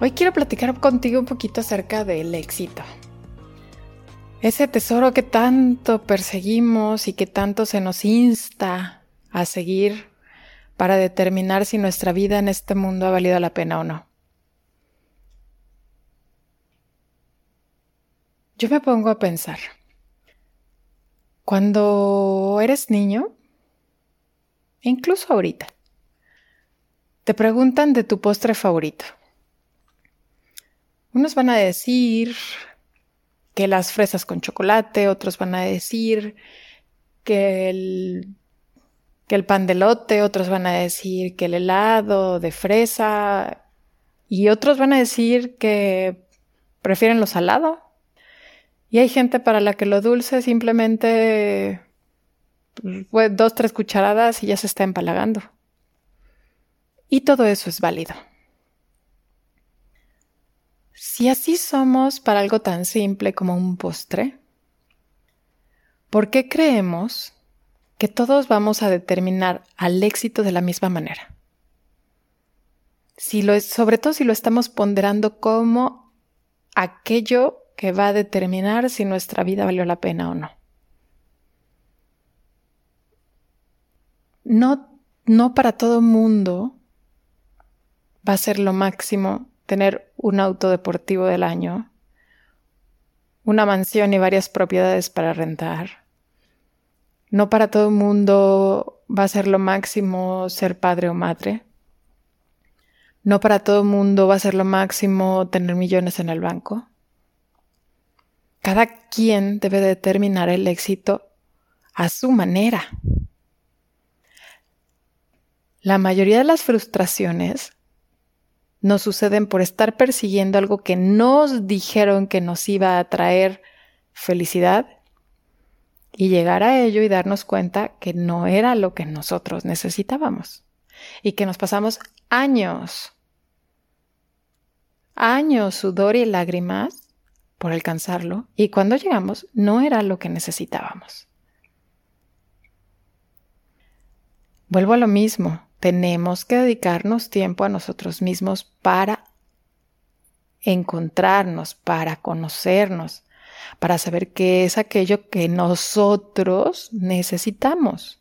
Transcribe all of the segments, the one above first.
Hoy quiero platicar contigo un poquito acerca del éxito. Ese tesoro que tanto perseguimos y que tanto se nos insta a seguir para determinar si nuestra vida en este mundo ha valido la pena o no. Yo me pongo a pensar, cuando eres niño, incluso ahorita, te preguntan de tu postre favorito. Unos van a decir que las fresas con chocolate, otros van a decir que el, que el pan de lote, otros van a decir que el helado de fresa y otros van a decir que prefieren lo salado y hay gente para la que lo dulce simplemente pues, dos, tres cucharadas y ya se está empalagando. Y todo eso es válido. Si así somos para algo tan simple como un postre, ¿por qué creemos que todos vamos a determinar al éxito de la misma manera? Si lo, sobre todo si lo estamos ponderando como aquello que va a determinar si nuestra vida valió la pena o no. No, no para todo mundo va a ser lo máximo tener un auto deportivo del año, una mansión y varias propiedades para rentar. No para todo el mundo va a ser lo máximo ser padre o madre. No para todo el mundo va a ser lo máximo tener millones en el banco. Cada quien debe determinar el éxito a su manera. La mayoría de las frustraciones nos suceden por estar persiguiendo algo que nos dijeron que nos iba a traer felicidad y llegar a ello y darnos cuenta que no era lo que nosotros necesitábamos y que nos pasamos años, años, sudor y lágrimas por alcanzarlo y cuando llegamos no era lo que necesitábamos. Vuelvo a lo mismo, tenemos que dedicarnos tiempo a nosotros mismos para encontrarnos, para conocernos, para saber qué es aquello que nosotros necesitamos.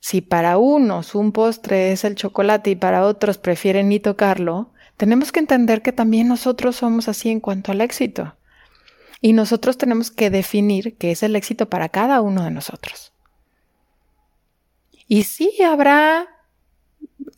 Si para unos un postre es el chocolate y para otros prefieren ni tocarlo, tenemos que entender que también nosotros somos así en cuanto al éxito. Y nosotros tenemos que definir qué es el éxito para cada uno de nosotros. Y sí habrá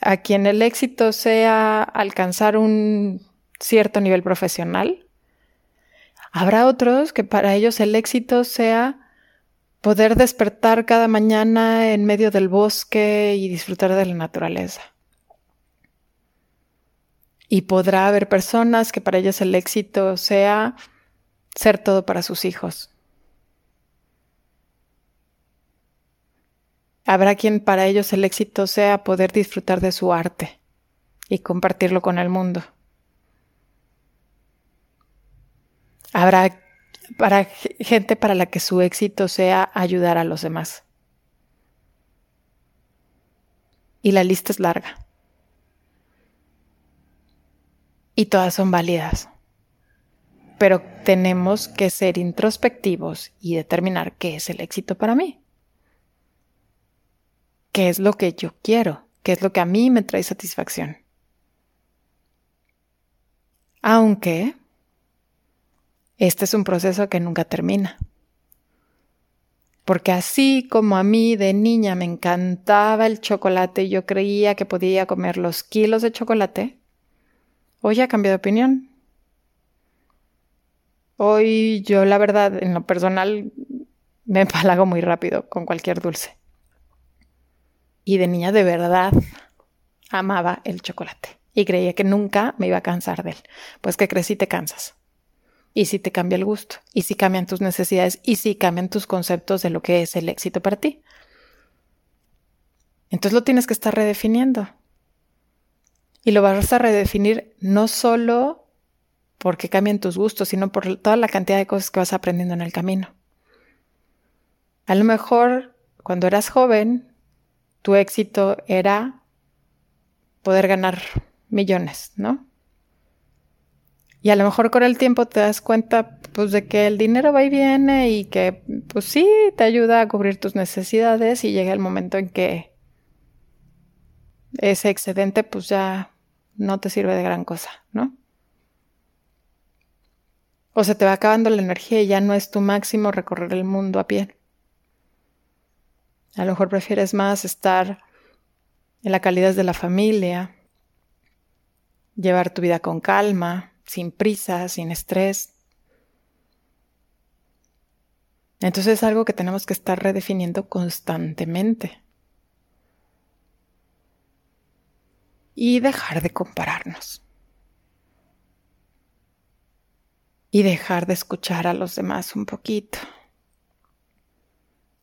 a quien el éxito sea alcanzar un cierto nivel profesional. Habrá otros que para ellos el éxito sea poder despertar cada mañana en medio del bosque y disfrutar de la naturaleza. Y podrá haber personas que para ellas el éxito sea ser todo para sus hijos. Habrá quien para ellos el éxito sea poder disfrutar de su arte y compartirlo con el mundo. Habrá para gente para la que su éxito sea ayudar a los demás. Y la lista es larga y todas son válidas. Pero tenemos que ser introspectivos y determinar qué es el éxito para mí. ¿Qué es lo que yo quiero? ¿Qué es lo que a mí me trae satisfacción? Aunque este es un proceso que nunca termina. Porque así como a mí de niña me encantaba el chocolate y yo creía que podía comer los kilos de chocolate, hoy ya cambiado de opinión. Hoy yo la verdad en lo personal me empalago muy rápido con cualquier dulce. Y de niña de verdad amaba el chocolate y creía que nunca me iba a cansar de él. Pues que crecí te cansas. Y si te cambia el gusto, y si cambian tus necesidades, y si cambian tus conceptos de lo que es el éxito para ti. Entonces lo tienes que estar redefiniendo. Y lo vas a redefinir no solo porque cambien tus gustos, sino por toda la cantidad de cosas que vas aprendiendo en el camino. A lo mejor cuando eras joven, tu éxito era poder ganar millones, ¿no? Y a lo mejor con el tiempo te das cuenta pues de que el dinero va y viene y que pues sí te ayuda a cubrir tus necesidades y llega el momento en que ese excedente pues ya no te sirve de gran cosa, ¿no? O se te va acabando la energía y ya no es tu máximo recorrer el mundo a pie. A lo mejor prefieres más estar en la calidad de la familia, llevar tu vida con calma, sin prisa, sin estrés. Entonces es algo que tenemos que estar redefiniendo constantemente. Y dejar de compararnos. Y dejar de escuchar a los demás un poquito.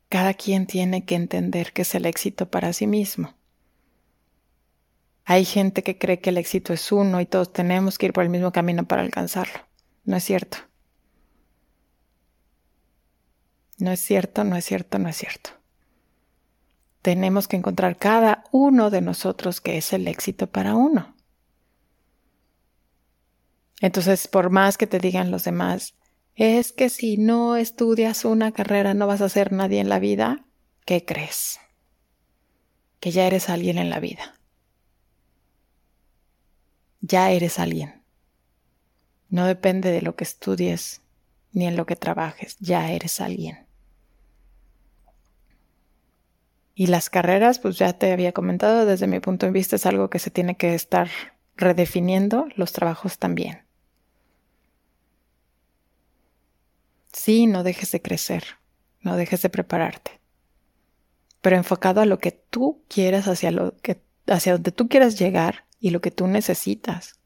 Cada quien tiene que entender que es el éxito para sí mismo. Hay gente que cree que el éxito es uno y todos tenemos que ir por el mismo camino para alcanzarlo. No es cierto. No es cierto, no es cierto, no es cierto. Tenemos que encontrar cada uno de nosotros que es el éxito para uno. Entonces, por más que te digan los demás, es que si no estudias una carrera no vas a ser nadie en la vida, ¿qué crees? Que ya eres alguien en la vida. Ya eres alguien. No depende de lo que estudies ni en lo que trabajes, ya eres alguien. Y las carreras, pues ya te había comentado, desde mi punto de vista es algo que se tiene que estar redefiniendo, los trabajos también. Sí, no dejes de crecer, no dejes de prepararte, pero enfocado a lo que tú quieras, hacia lo que, hacia donde tú quieras llegar y lo que tú necesitas.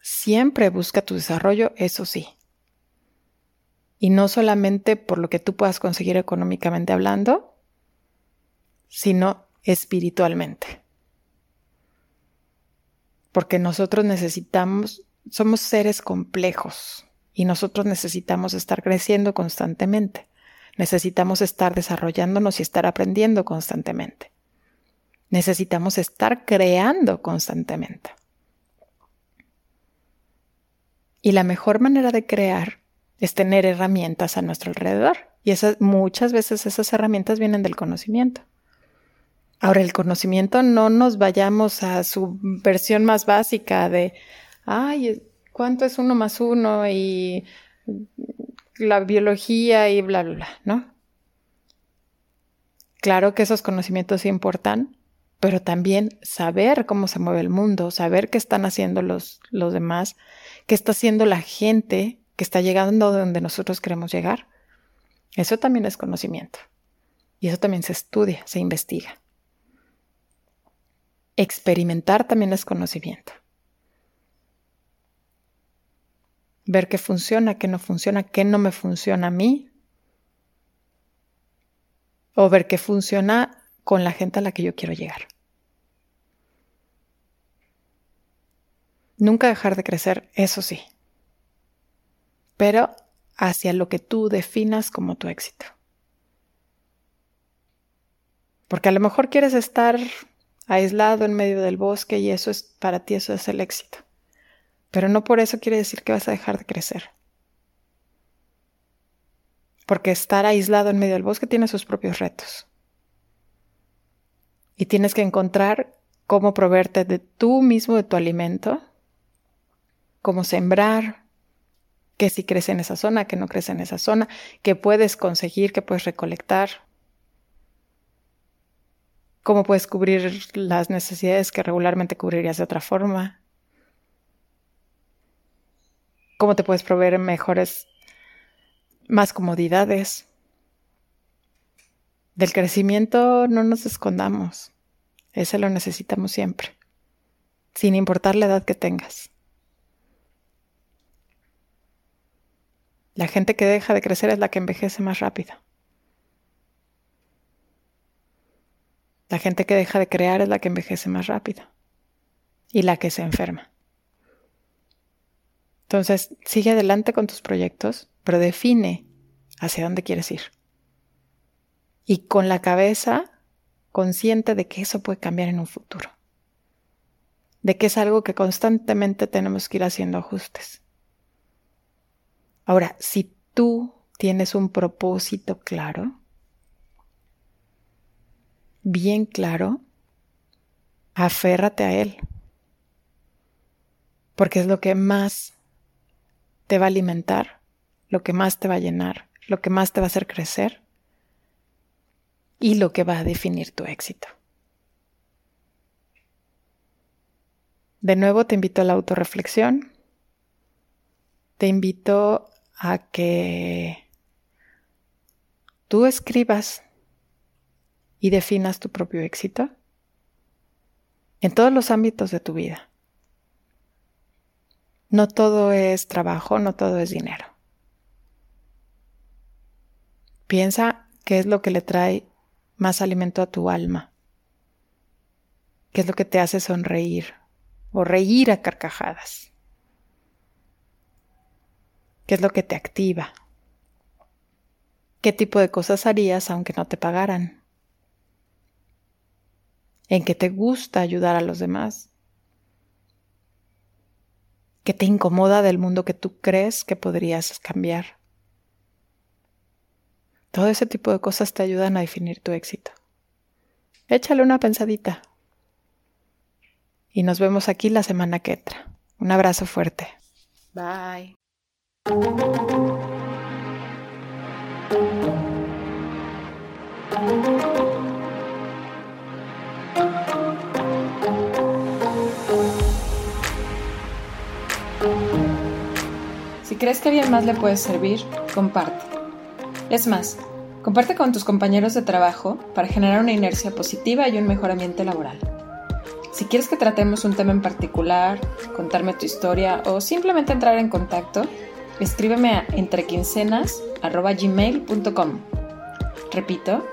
Siempre busca tu desarrollo, eso sí. Y no solamente por lo que tú puedas conseguir económicamente hablando, sino espiritualmente. Porque nosotros necesitamos, somos seres complejos y nosotros necesitamos estar creciendo constantemente. Necesitamos estar desarrollándonos y estar aprendiendo constantemente. Necesitamos estar creando constantemente. Y la mejor manera de crear es tener herramientas a nuestro alrededor. Y esas, muchas veces esas herramientas vienen del conocimiento. Ahora, el conocimiento no nos vayamos a su versión más básica de, ay, ¿cuánto es uno más uno? Y la biología y bla, bla, bla, ¿no? Claro que esos conocimientos importan, pero también saber cómo se mueve el mundo, saber qué están haciendo los, los demás, qué está haciendo la gente que está llegando donde nosotros queremos llegar. Eso también es conocimiento. Y eso también se estudia, se investiga. Experimentar también es conocimiento. Ver qué funciona, qué no funciona, qué no me funciona a mí. O ver qué funciona con la gente a la que yo quiero llegar. Nunca dejar de crecer, eso sí. Pero hacia lo que tú definas como tu éxito. Porque a lo mejor quieres estar aislado en medio del bosque y eso es para ti eso es el éxito. Pero no por eso quiere decir que vas a dejar de crecer. Porque estar aislado en medio del bosque tiene sus propios retos. Y tienes que encontrar cómo proveerte de tú mismo, de tu alimento, cómo sembrar, qué si crece en esa zona, qué no crece en esa zona, qué puedes conseguir, qué puedes recolectar, cómo puedes cubrir las necesidades que regularmente cubrirías de otra forma, cómo te puedes proveer mejores, más comodidades. Del crecimiento no nos escondamos, ese lo necesitamos siempre, sin importar la edad que tengas. La gente que deja de crecer es la que envejece más rápido. La gente que deja de crear es la que envejece más rápido y la que se enferma. Entonces, sigue adelante con tus proyectos, pero define hacia dónde quieres ir. Y con la cabeza consciente de que eso puede cambiar en un futuro. De que es algo que constantemente tenemos que ir haciendo ajustes. Ahora, si tú tienes un propósito claro, bien claro, aférrate a él, porque es lo que más te va a alimentar, lo que más te va a llenar, lo que más te va a hacer crecer y lo que va a definir tu éxito. De nuevo te invito a la autorreflexión, te invito a que tú escribas y definas tu propio éxito en todos los ámbitos de tu vida. No todo es trabajo, no todo es dinero. Piensa qué es lo que le trae más alimento a tu alma, qué es lo que te hace sonreír o reír a carcajadas. ¿Qué es lo que te activa? ¿Qué tipo de cosas harías aunque no te pagaran? ¿En qué te gusta ayudar a los demás? ¿Qué te incomoda del mundo que tú crees que podrías cambiar? Todo ese tipo de cosas te ayudan a definir tu éxito. Échale una pensadita. Y nos vemos aquí la semana que entra. Un abrazo fuerte. Bye. Crees que a alguien más le puede servir, comparte. Es más, comparte con tus compañeros de trabajo para generar una inercia positiva y un mejor ambiente laboral. Si quieres que tratemos un tema en particular, contarme tu historia o simplemente entrar en contacto, escríbeme a entrequincenas.gmail.com. Repito,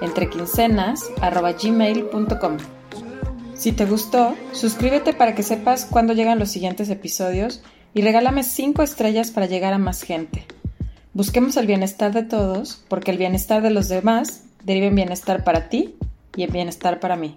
entrequincenas.gmail.com. Si te gustó, suscríbete para que sepas cuándo llegan los siguientes episodios y regálame 5 estrellas para llegar a más gente. Busquemos el bienestar de todos, porque el bienestar de los demás deriva en bienestar para ti y en bienestar para mí.